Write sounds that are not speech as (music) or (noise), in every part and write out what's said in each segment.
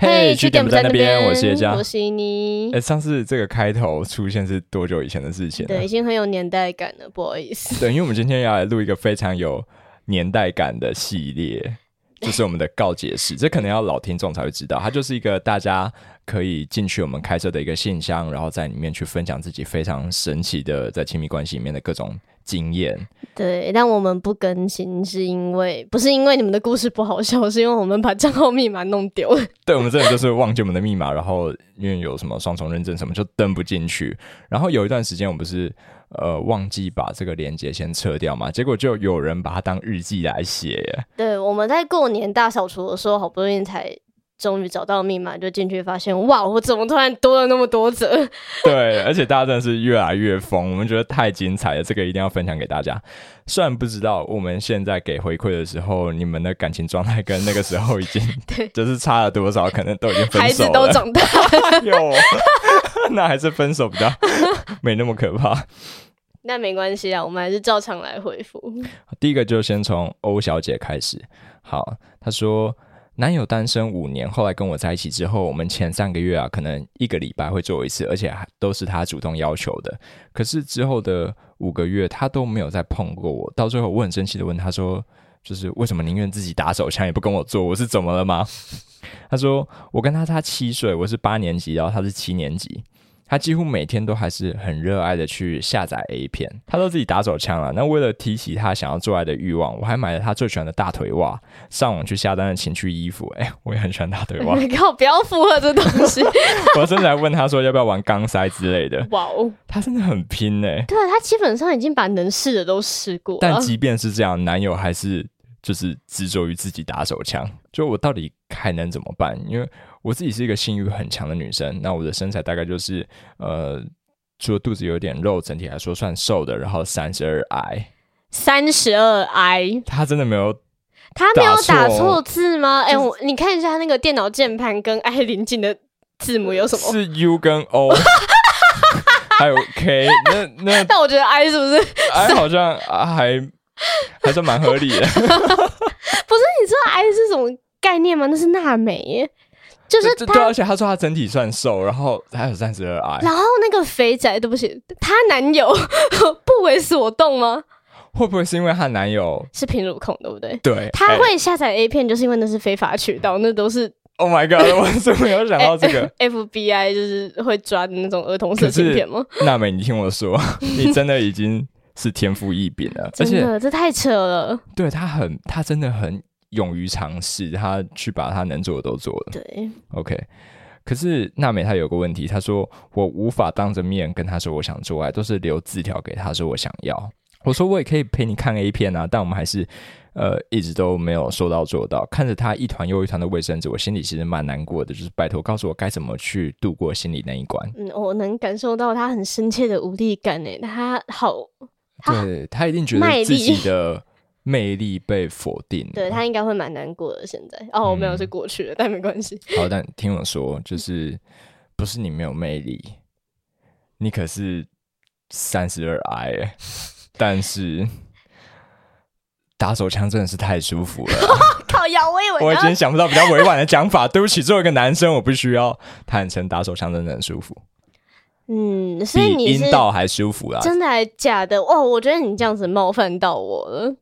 嘿，据点不在那边，我是叶佳，我是妮。哎，上次这个开头出现是多久以前的事情？对，已经很有年代感了，不好意思。对，因为我们今天要来录一个非常有年代感的系列，(laughs) 就是我们的告解室。这可能要老听众才会知道，它就是一个大家可以进去我们开设的一个信箱，然后在里面去分享自己非常神奇的在亲密关系里面的各种。经验对，但我们不更新是因为不是因为你们的故事不好笑，(laughs) 是因为我们把账号密码弄丢了。对，我们真的就是忘记我们的密码，然后因为有什么双重认证什么就登不进去。然后有一段时间我们不是呃忘记把这个链接先撤掉嘛，结果就有人把它当日记来写。对，我们在过年大扫除的时候，好不容易才。终于找到密码，就进去发现，哇！我怎么突然多了那么多折？(laughs) 对，而且大家真的是越来越疯，我们觉得太精彩了，这个一定要分享给大家。虽然不知道我们现在给回馈的时候，你们的感情状态跟那个时候已经 (laughs) 对，就是差了多少，可能都已经分手了，孩子都长大 (laughs) 哟，那还是分手比较没那么可怕。那没关系啊，我们还是照常来回复。第一个就先从欧小姐开始。好，她说。男友单身五年，后来跟我在一起之后，我们前三个月啊，可能一个礼拜会做一次，而且还都是他主动要求的。可是之后的五个月，他都没有再碰过我。到最后，我很生气的问他说：“就是为什么宁愿自己打手枪也不跟我做？我是怎么了吗？” (laughs) 他说：“我跟他差七岁，我是八年级，然后他是七年级。”他几乎每天都还是很热爱的去下载 A 片，他都自己打手枪了。那为了提起他想要做爱的欲望，我还买了他最喜欢的大腿袜，上网去下单的情趣衣服。哎，我也很喜欢大腿袜。(laughs) 你靠，不要附和这东西。(laughs) 我甚至还问他说要不要玩钢塞之类的。哇哦，他真的很拼哎。对啊，他基本上已经把能试的都试过。但即便是这样，男友还是就是执着于自己打手枪。就我到底还能怎么办？因为。我自己是一个性欲很强的女生，那我的身材大概就是呃，除了肚子有点肉，整体来说算瘦的，然后三十二 I，三十二 I，他真的没有，他没有打错字吗？哎，我你看一下他那个电脑键盘跟 I 临近的字母有什么？是 U 跟 O，(laughs) 还有 K，那那但我觉得 I 是不是 I 好像还还算蛮合理的？(laughs) 不是，你知道 I 是什么概念吗？那是娜美耶。就是对，而且他说他整体算瘦，然后他有三十二 I，然后那个肥仔，对不起，她男友 (laughs) 不为所动吗？会不会是因为她男友是平乳控，对不对？对，他会下载 A 片，就是因为那是非法渠道，那都是。Oh my god！我怎么没有想到这个？(laughs) FBI 就是会抓的那种儿童色情片吗？(laughs) 娜美，你听我说，你真的已经是天赋异禀了，真的，这太扯了。对他很，他真的很。勇于尝试，他去把他能做的都做了。对，OK。可是娜美她有个问题，她说我无法当着面跟他说我想做爱，都是留字条给他说我想要。我说我也可以陪你看 A 片啊，但我们还是呃一直都没有说到做到。看着他一团又一团的卫生纸，我心里其实蛮难过的。就是拜托告诉我该怎么去度过心里那一关。嗯，我能感受到他很深切的无力感诶，他好，对他一定觉得自己的。魅力被否定，对他应该会蛮难过的。现在哦，没有是过去了，但没关系。好，但听我说，就是不是你没有魅力，你可是三十二 I，(laughs) 但是打手枪真的是太舒服了。(laughs) 靠腰，我以为我已经想不到比较委婉的讲法。(laughs) 对不起，作为一个男生，我必须要坦诚，打手枪真的很舒服。嗯，所以你阴道还舒服啊？真的还假的？哦，我觉得你这样子冒犯到我了。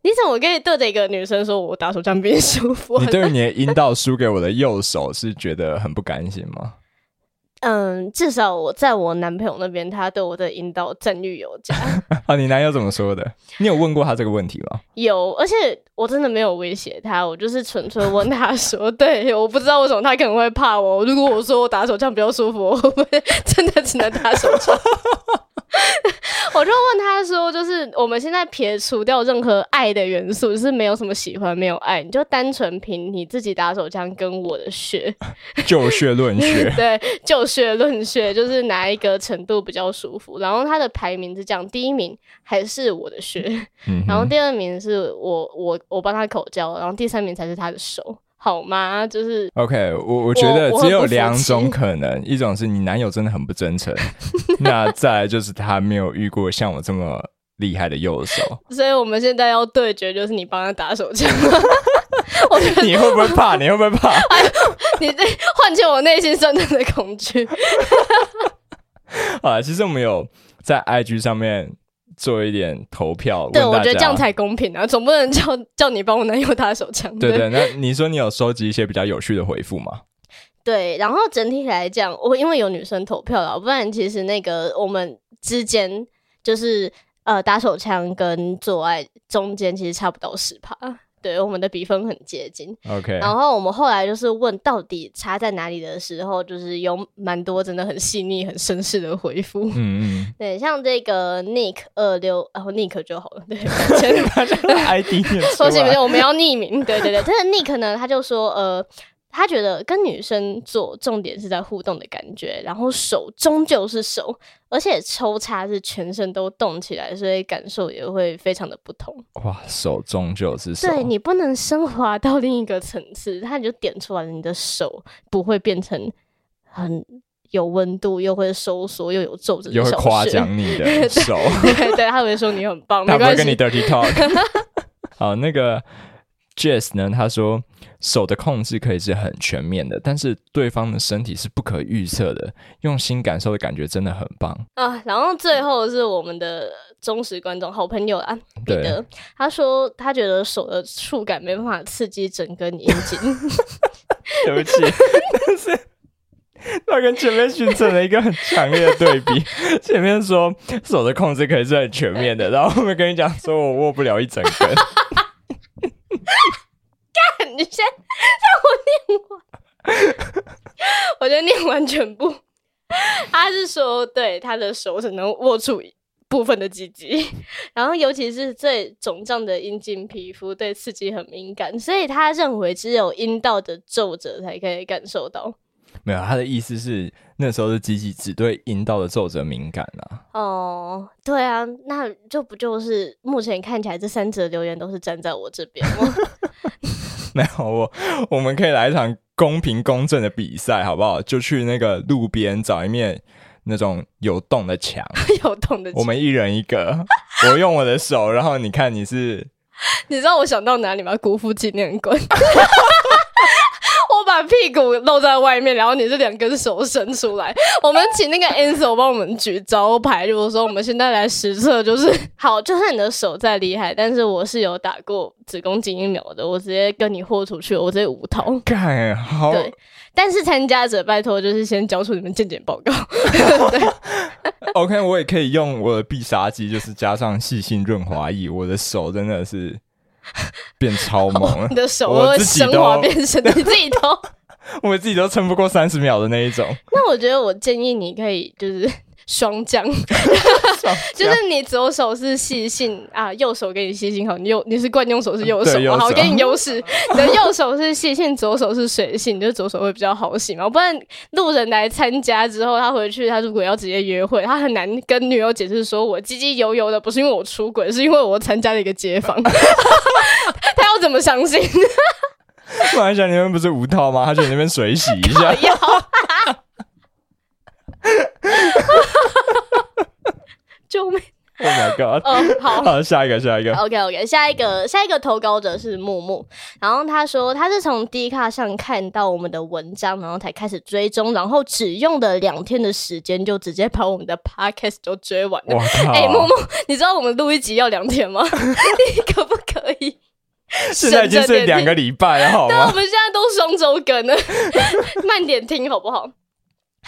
(laughs) 你怎么可以对着一个女生说我打手枪比较舒服？你对于你的阴道输给我的右手是觉得很不甘心吗？嗯，至少我在我男朋友那边，他对我的阴道赞誉有加。(laughs) 啊，你男友怎么说的？你有问过他这个问题吗？有，而且我真的没有威胁他，我就是纯粹问他说：“对，我不知道为什么他可能会怕我。如果我说我打手枪比较舒服，我会不会真的只能打手枪？” (laughs) (laughs) 我就问他说：“就是我们现在撇除掉任何爱的元素，就是没有什么喜欢，没有爱，你就单纯凭你自己打手枪跟我的血，(laughs) 就血论血，(laughs) 对，就血论血，就是哪一个程度比较舒服？然后他的排名是这样：第一名还是我的血，然后第二名是我我我帮他口交，然后第三名才是他的手。”好吗？就是 OK，我我觉得只有两种可能，一种是你男友真的很不真诚，(laughs) 那再来就是他没有遇过像我这么厉害的右手。(laughs) 所以我们现在要对决，就是你帮他打手枪。(laughs) 我觉得你会不会怕？你会不会怕？你这唤起我内心深层的恐惧。啊，其实我们有在 IG 上面做一点投票，对，我觉得这样才公平啊，(laughs) 总不能叫叫你帮我男友打手枪。对对。那你说你有收集一些比较有趣的回复吗？对，然后整体来讲，我因为有女生投票了，不然其实那个我们之间就是呃打手枪跟做爱中间其实差不到十趴，对，我们的比分很接近。OK，然后我们后来就是问到底差在哪里的时候，就是有蛮多真的很细腻、很绅士的回复。嗯嗯，(laughs) 对，像这个 Nick 二六，然后 Nick 就好了。对，前大家的 ID 念出说起名。我们要匿名。对对对，这个 Nick 呢，他就说，呃，他觉得跟女生做重点是在互动的感觉，然后手终究是手，而且抽插是全身都动起来，所以感受也会非常的不同。哇，手终究是手。对你不能升华到另一个层次，他就点出来了，你的手不会变成很有温度，又会收缩，又有皱褶又会夸穴奖你的 (laughs) 手，对对，他会说你很棒，(laughs) 没关系他不会跟你。dirty talk。(laughs) 好，那个 Jess 呢？他说手的控制可以是很全面的，但是对方的身体是不可预测的，用心感受的感觉真的很棒。啊，然后最后是我们的忠实观众、好朋友啊，彼对得，他说他觉得手的触感没办法刺激整根阴茎，(laughs) 对不起，但是他跟前面形成了一个很强烈的对比。(laughs) 前面说手的控制可以是很全面的，然后后面跟你讲说我握不了一整根。你先让我念完，我就念完全部。他是说，对他的手只能握住部分的鸡鸡，然后尤其是最肿胀的阴茎皮肤对刺激很敏感，所以他认为只有阴道的皱褶才可以感受到。没有，他的意思是那时候的机器只对阴道的皱褶敏感啊。哦，对啊，那就不就是目前看起来这三则留言都是站在我这边吗？(laughs) (laughs) 没有我，我们可以来一场公平公正的比赛，好不好？就去那个路边找一面那种有洞的墙，(laughs) 有洞的墙，我们一人一个。我用我的手，然后你看你是你知道我想到哪里吗？国父纪念馆。(laughs) 屁股露在外面，然后你这两根手伸出来。我们请那个 Ansel 帮我们举招牌，如果说我们现在来实测，就是 (laughs) 好，就算你的手再厉害，但是我是有打过子宫颈疫苗的，我直接跟你豁出去，我直接无痛。干好对，但是参加者拜托就是先交出你们健检报告。(laughs) OK，我也可以用我的必杀技，就是加上细心润滑液，我的手真的是变超猛了你，的手我会自己都升华变成你自己都。(laughs) 我自己都撑不过三十秒的那一种。那我觉得我建议你可以就是双降，就是你左手是细性啊，右手给你细性好，你右你是惯用手是右手右手我给你优势。(laughs) 你的右手是细性，左手是水性，你就左手会比较好洗嘛。不然路人来参加之后，他回去他如果要直接约会，他很难跟女友解释说我唧唧油油的，不是因为我出轨，是因为我参加了一个街坊。(laughs) 他要怎么相信？马来西亚你们不是无套吗？他去你那边水洗一下。要。救命！Oh my god！哦，好。好，下一个，下一个。OK OK，下一个下一个投稿者是木木，然后他说他是从 D 卡上看到我们的文章，然后才开始追踪，然后只用了两天的时间就直接把我们的 Podcast 都追完了。哎、木木，你知道我们录一集要两天吗？你可不可以？现在已经是两个礼拜了，好对啊，我吗？们现在都双周更了，慢点听好不好？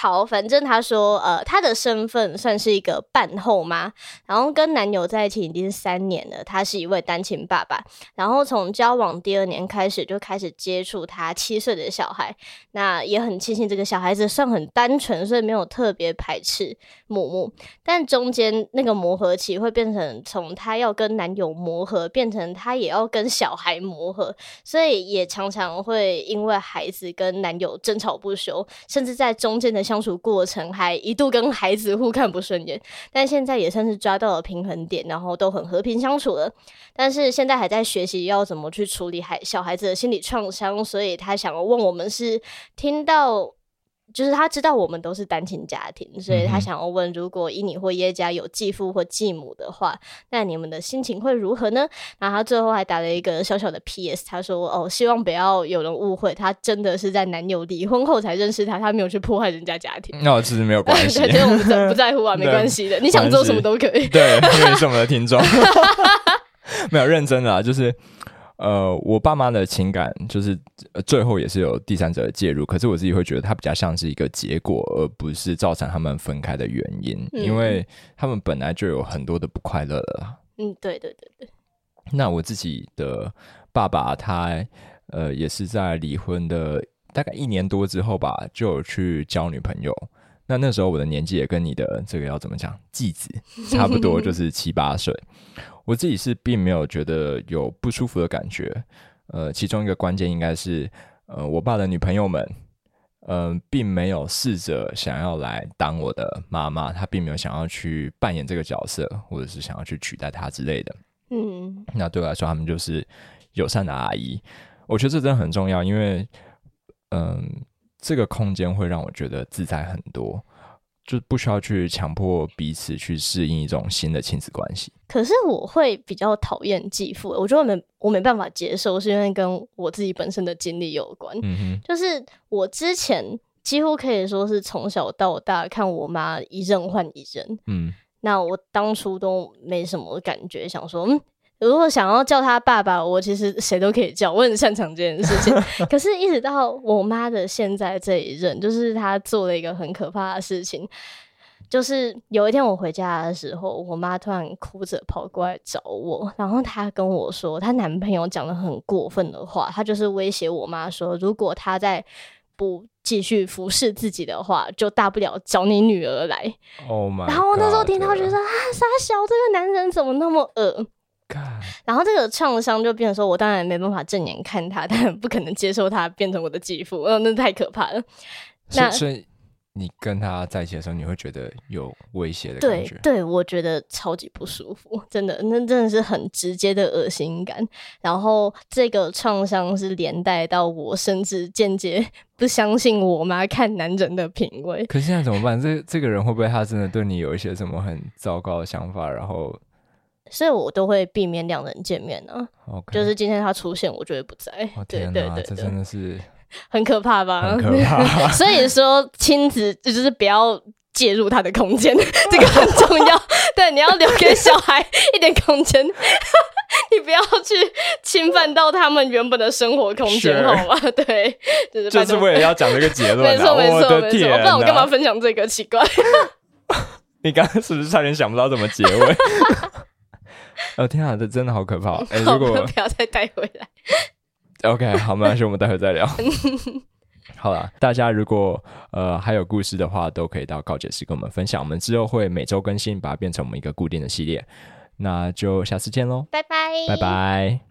好，反正他说，呃，他的身份算是一个半后妈，然后跟男友在一起已经三年了，他是一位单亲爸爸，然后从交往第二年开始就开始接触他七岁的小孩，那也很庆幸这个小孩子算很单纯，所以没有特别排斥木木，但中间那个磨合期会变成从他要跟男友磨合，变成他也要跟小孩磨合，所以也常常会因为孩子跟男友争吵不休，甚至在中间的相处过程还一度跟孩子互看不顺眼。但现在也算是抓到了平衡点，然后都很和平相处了。但是现在还在学习要怎么去处理孩小孩子的心理创伤，所以他想要问我们是听到。就是他知道我们都是单亲家庭，所以他想要问，如果以你或耶家有继父或继母的话，那你们的心情会如何呢？然后他最后还打了一个小小的 P.S，他说：“哦，希望不要有人误会，他真的是在男友离婚后才认识他，他没有去破坏人家家庭。”那我其实没有关系 (laughs) 对，，就是我们在不在乎啊，(laughs) 没对关系的，你想做什么都可以。对，因为是我们的听众，(laughs) 没有认真的啊，就是呃，我爸妈的情感就是、呃最后也是有第三者的介入，可是我自己会觉得它比较像是一个结果，而不是造成他们分开的原因，嗯因为他们本来就有很多的不快乐了。嗯，对对对对，那我自己的爸爸他呃也是在离婚的大概一年多之后吧，就有去交女朋友。那那时候我的年纪也跟你的这个要怎么讲继子差不多，就是七八岁。我自己是并没有觉得有不舒服的感觉。呃，其中一个关键应该是，呃，我爸的女朋友们，嗯、并没有试着想要来当我的妈妈，她并没有想要去扮演这个角色，或者是想要去取代她之类的。嗯那对我来说，他们就是友善的阿姨。我觉得这真的很重要，因为嗯，这个空间会让我觉得自在很多，就不需要去强迫彼此去适应一种新的亲子关系。可是我会比较讨厌继父，我觉得我没我没办法接受，是因为跟我自己本身的经历有关。嗯就是我之前几乎可以说是从小到大看我妈一任换一任，嗯，那我当初都没什么感觉，想说，嗯，如果想要叫他爸爸，我其实谁都可以叫，我很擅长这件事情。(laughs) 可是，一直到我妈的现在这一任，就是她做了一个很可怕的事情，就是有一天我回家的时候，我妈突然哭着跑过来找我，然后她跟我说，她男朋友讲了很过分的话，她就是威胁我妈说，如果她再不继续服侍自己的话，就大不了找你女儿来。Oh 然后我那时候听到觉得啊，傻小这个男人怎么那么恶然后这个创伤就变成说，我当然没办法正眼看他，但不可能接受他变成我的继父，呃，那太可怕了。那所以你跟他在一起的时候，你会觉得有威胁的感觉。对对，我觉得超级不舒服，真的，那真的是很直接的恶心感。然后这个创伤是连带到我，甚至间接不相信我妈看男人的品味。可是现在怎么办？这这个人会不会他真的对你有一些什么很糟糕的想法？然后所以我都会避免两人见面啊，，OK，就是今天他出现，我就会不在。哦 (laughs) 对对对对，真的是很可怕吧？很可怕。(laughs) 所以说，亲子就是不要介入他的空间，(laughs) 这个很重要。对，你要留给小孩一点空间，你不要去侵犯到他们原本的生活空间好吗？对，就是就是为了要讲这个结论、啊，没错没我错没错，的天、啊，不然我干嘛？分享这个？奇怪，你刚刚是不是差点想不到怎么结尾？(laughs) 哦天啊，这真的好可怕！(laughs) 如果不要再带回来。OK，好，没关系，我们待会再聊。(laughs) 好了，大家如果呃还有故事的话，都可以到告解室跟我们分享。我们之后会每周更新，把它变成我们一个固定的系列。那就下次见喽，拜拜，拜。拜。